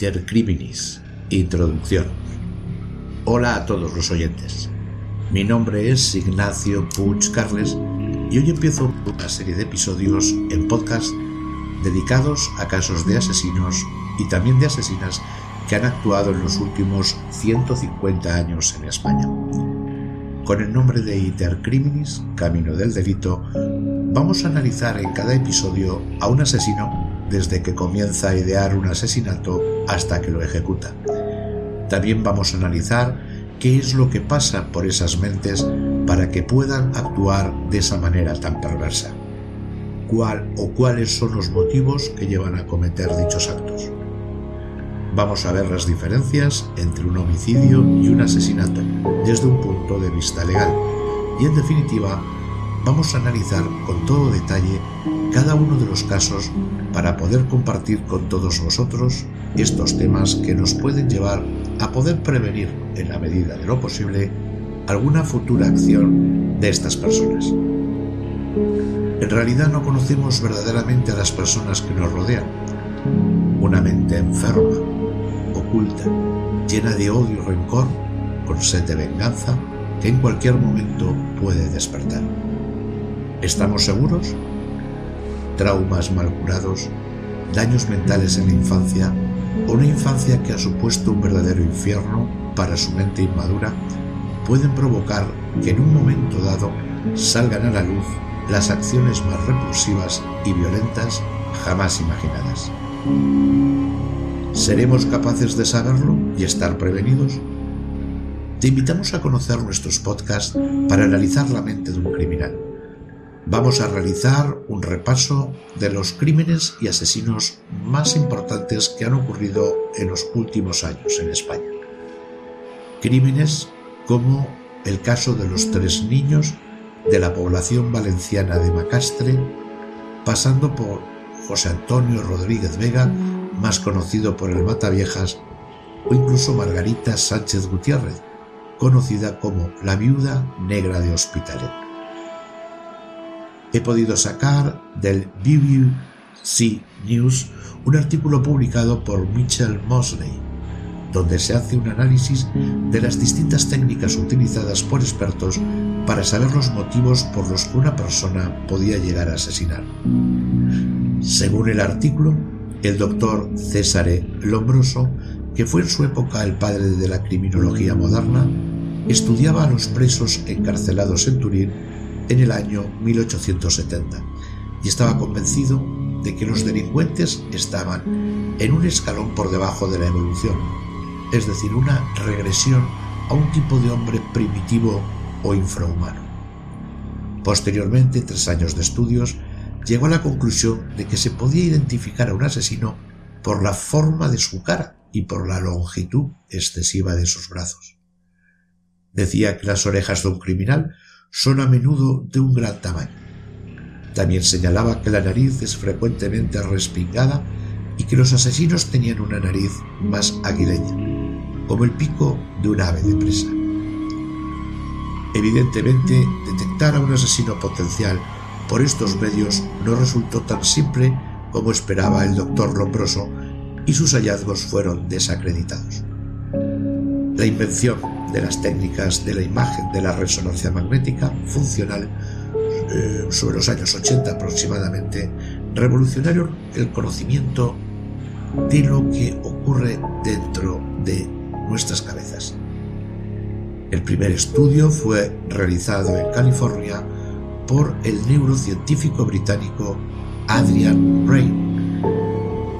Iter Criminis. Introducción. Hola a todos los oyentes. Mi nombre es Ignacio Puig Carles y hoy empiezo una serie de episodios en podcast dedicados a casos de asesinos y también de asesinas que han actuado en los últimos 150 años en España. Con el nombre de Iter Criminis, Camino del Delito, vamos a analizar en cada episodio a un asesino desde que comienza a idear un asesinato hasta que lo ejecuta. También vamos a analizar qué es lo que pasa por esas mentes para que puedan actuar de esa manera tan perversa. ¿Cuál o cuáles son los motivos que llevan a cometer dichos actos? Vamos a ver las diferencias entre un homicidio y un asesinato desde un punto de vista legal y en definitiva vamos a analizar con todo detalle cada uno de los casos para poder compartir con todos vosotros estos temas que nos pueden llevar a poder prevenir, en la medida de lo posible, alguna futura acción de estas personas. En realidad no conocemos verdaderamente a las personas que nos rodean. Una mente enferma, oculta, llena de odio y rencor, con sed de venganza, que en cualquier momento puede despertar. ¿Estamos seguros? Traumas mal curados, daños mentales en la infancia o una infancia que ha supuesto un verdadero infierno para su mente inmadura pueden provocar que en un momento dado salgan a la luz las acciones más repulsivas y violentas jamás imaginadas. ¿Seremos capaces de saberlo y estar prevenidos? Te invitamos a conocer nuestros podcasts para analizar la mente de un criminal vamos a realizar un repaso de los crímenes y asesinos más importantes que han ocurrido en los últimos años en España. Crímenes como el caso de los tres niños de la población valenciana de Macastre, pasando por José Antonio Rodríguez Vega, más conocido por el Mataviejas, o incluso Margarita Sánchez Gutiérrez, conocida como la viuda negra de Hospitalet he podido sacar del BBC News un artículo publicado por Mitchell Mosley, donde se hace un análisis de las distintas técnicas utilizadas por expertos para saber los motivos por los que una persona podía llegar a asesinar. Según el artículo, el doctor Césare Lombroso, que fue en su época el padre de la criminología moderna, estudiaba a los presos encarcelados en Turín en el año 1870 y estaba convencido de que los delincuentes estaban en un escalón por debajo de la evolución, es decir, una regresión a un tipo de hombre primitivo o infrahumano. Posteriormente, tres años de estudios, llegó a la conclusión de que se podía identificar a un asesino por la forma de su cara y por la longitud excesiva de sus brazos. Decía que las orejas de un criminal son a menudo de un gran tamaño. También señalaba que la nariz es frecuentemente respingada y que los asesinos tenían una nariz más aguileña, como el pico de un ave de presa. Evidentemente, detectar a un asesino potencial por estos medios no resultó tan simple como esperaba el doctor Lombroso y sus hallazgos fueron desacreditados. La invención de las técnicas de la imagen de la resonancia magnética funcional eh, sobre los años 80 aproximadamente, revolucionaron el conocimiento de lo que ocurre dentro de nuestras cabezas. El primer estudio fue realizado en California por el neurocientífico británico Adrian Rain.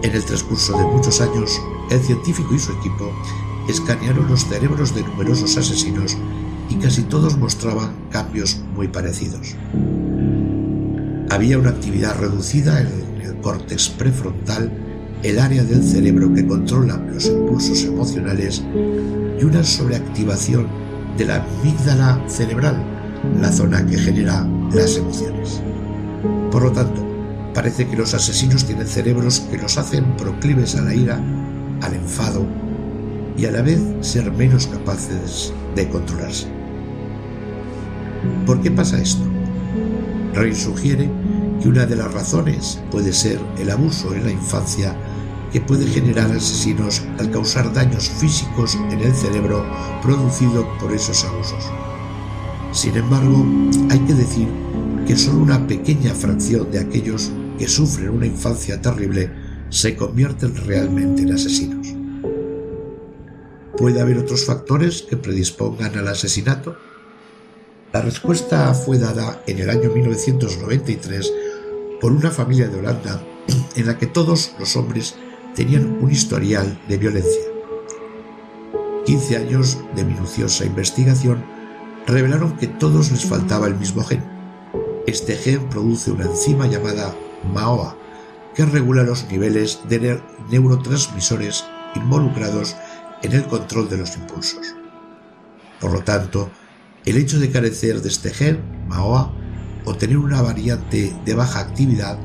En el transcurso de muchos años, el científico y su equipo escanearon los cerebros de numerosos asesinos y casi todos mostraban cambios muy parecidos. Había una actividad reducida en el córtex prefrontal, el área del cerebro que controla los impulsos emocionales, y una sobreactivación de la amígdala cerebral, la zona que genera las emociones. Por lo tanto, parece que los asesinos tienen cerebros que los hacen proclives a la ira, al enfado, y a la vez ser menos capaces de controlarse. ¿Por qué pasa esto? Rey sugiere que una de las razones puede ser el abuso en la infancia que puede generar asesinos al causar daños físicos en el cerebro producido por esos abusos. Sin embargo, hay que decir que solo una pequeña fracción de aquellos que sufren una infancia terrible se convierten realmente en asesinos. ¿Puede haber otros factores que predispongan al asesinato? La respuesta fue dada en el año 1993 por una familia de Holanda en la que todos los hombres tenían un historial de violencia. 15 años de minuciosa investigación revelaron que todos les faltaba el mismo gen. Este gen produce una enzima llamada MAOA, que regula los niveles de neurotransmisores involucrados en el control de los impulsos. Por lo tanto, el hecho de carecer de este gen, MAOA, o tener una variante de baja actividad,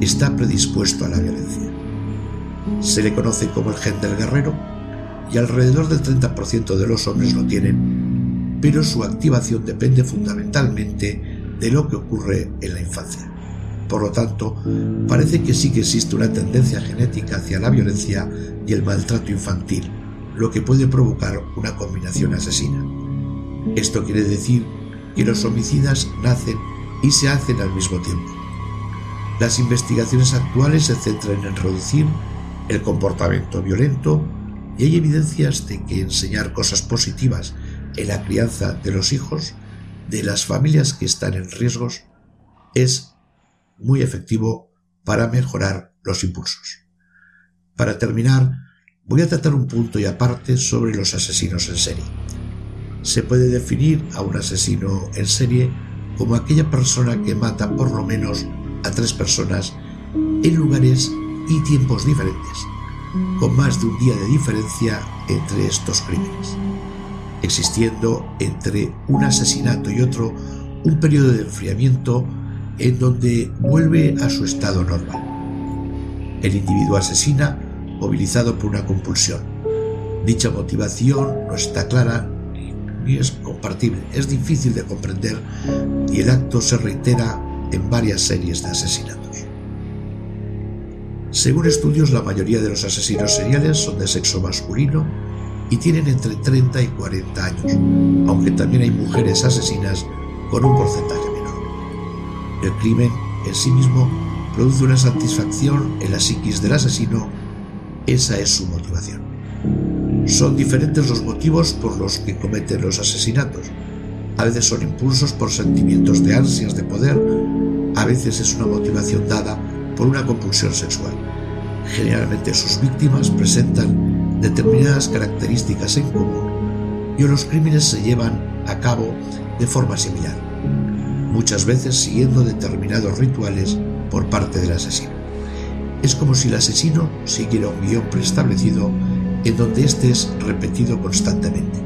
está predispuesto a la violencia. Se le conoce como el gen del guerrero y alrededor del 30% de los hombres lo tienen, pero su activación depende fundamentalmente de lo que ocurre en la infancia. Por lo tanto, parece que sí que existe una tendencia genética hacia la violencia y el maltrato infantil, lo que puede provocar una combinación asesina. Esto quiere decir que los homicidas nacen y se hacen al mismo tiempo. Las investigaciones actuales se centran en reducir el comportamiento violento y hay evidencias de que enseñar cosas positivas en la crianza de los hijos de las familias que están en riesgos es muy efectivo para mejorar los impulsos. Para terminar, voy a tratar un punto y aparte sobre los asesinos en serie. Se puede definir a un asesino en serie como aquella persona que mata por lo menos a tres personas en lugares y tiempos diferentes, con más de un día de diferencia entre estos crímenes, existiendo entre un asesinato y otro un periodo de enfriamiento en donde vuelve a su estado normal. El individuo asesina movilizado por una compulsión. Dicha motivación no está clara ni es compartible, es difícil de comprender y el acto se reitera en varias series de asesinatos. Según estudios, la mayoría de los asesinos seriales son de sexo masculino y tienen entre 30 y 40 años, aunque también hay mujeres asesinas con un porcentaje el crimen en sí mismo produce una satisfacción en la psiquis del asesino, esa es su motivación. Son diferentes los motivos por los que cometen los asesinatos. A veces son impulsos por sentimientos de ansias de poder, a veces es una motivación dada por una compulsión sexual. Generalmente sus víctimas presentan determinadas características en común y los crímenes se llevan a cabo de forma similar muchas veces siguiendo determinados rituales por parte del asesino. Es como si el asesino siguiera un guion preestablecido en donde éste es repetido constantemente.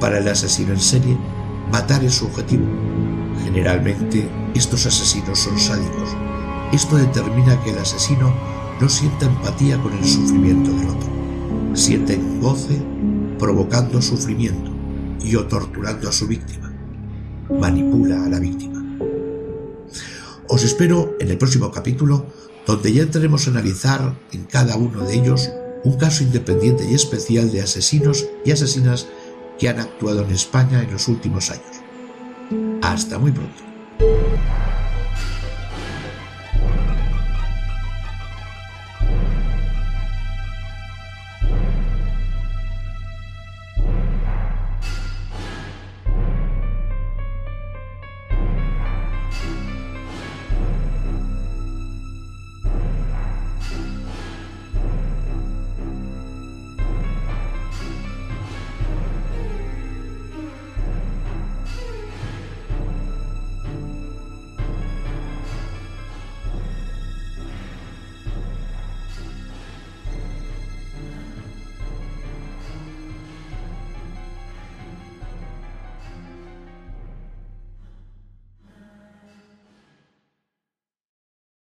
Para el asesino en serie, matar es su objetivo. Generalmente, estos asesinos son sádicos. Esto determina que el asesino no sienta empatía con el sufrimiento del otro. Siente goce provocando sufrimiento y o torturando a su víctima manipula a la víctima. Os espero en el próximo capítulo, donde ya entraremos a analizar en cada uno de ellos un caso independiente y especial de asesinos y asesinas que han actuado en España en los últimos años. Hasta muy pronto.